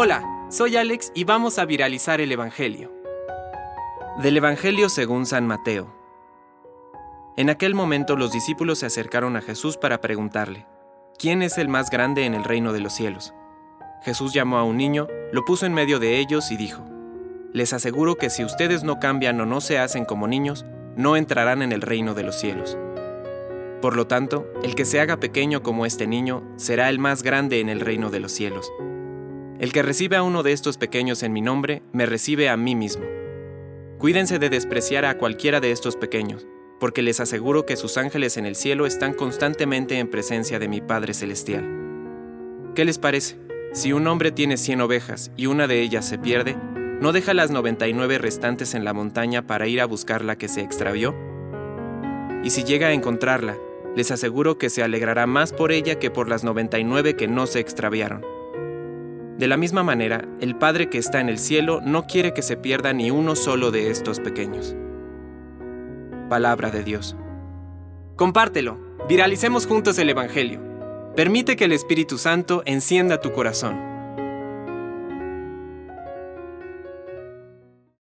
Hola, soy Alex y vamos a viralizar el Evangelio. Del Evangelio según San Mateo. En aquel momento los discípulos se acercaron a Jesús para preguntarle, ¿quién es el más grande en el reino de los cielos? Jesús llamó a un niño, lo puso en medio de ellos y dijo, Les aseguro que si ustedes no cambian o no se hacen como niños, no entrarán en el reino de los cielos. Por lo tanto, el que se haga pequeño como este niño será el más grande en el reino de los cielos. El que recibe a uno de estos pequeños en mi nombre, me recibe a mí mismo. Cuídense de despreciar a cualquiera de estos pequeños, porque les aseguro que sus ángeles en el cielo están constantemente en presencia de mi Padre Celestial. ¿Qué les parece? Si un hombre tiene cien ovejas y una de ellas se pierde, ¿no deja las 99 restantes en la montaña para ir a buscar la que se extravió? Y si llega a encontrarla, les aseguro que se alegrará más por ella que por las 99 que no se extraviaron. De la misma manera, el Padre que está en el cielo no quiere que se pierda ni uno solo de estos pequeños. Palabra de Dios. Compártelo, viralicemos juntos el Evangelio. Permite que el Espíritu Santo encienda tu corazón.